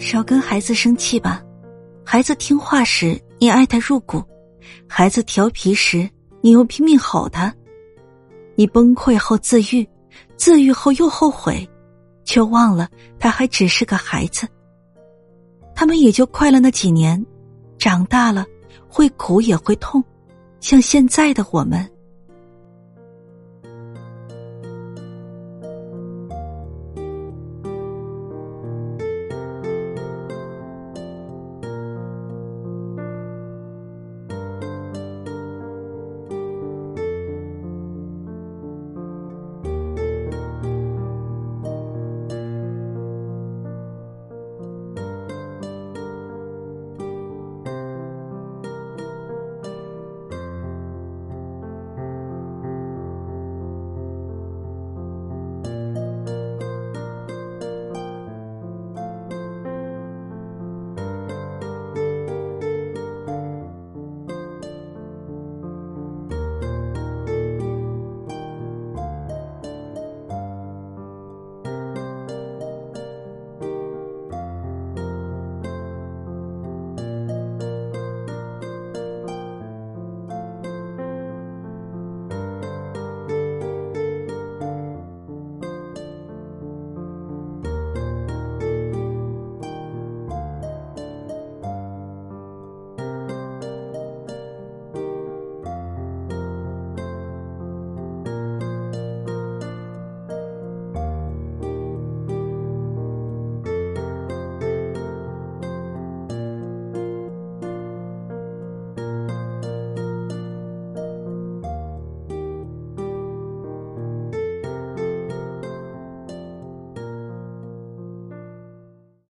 少跟孩子生气吧？孩子听话时你爱他入骨孩子调皮时你又拼命吼他。你崩溃后自愈自愈后又后悔却忘了他还只是个孩子。他们也就快乐那几年长大了会苦也会痛像现在的我们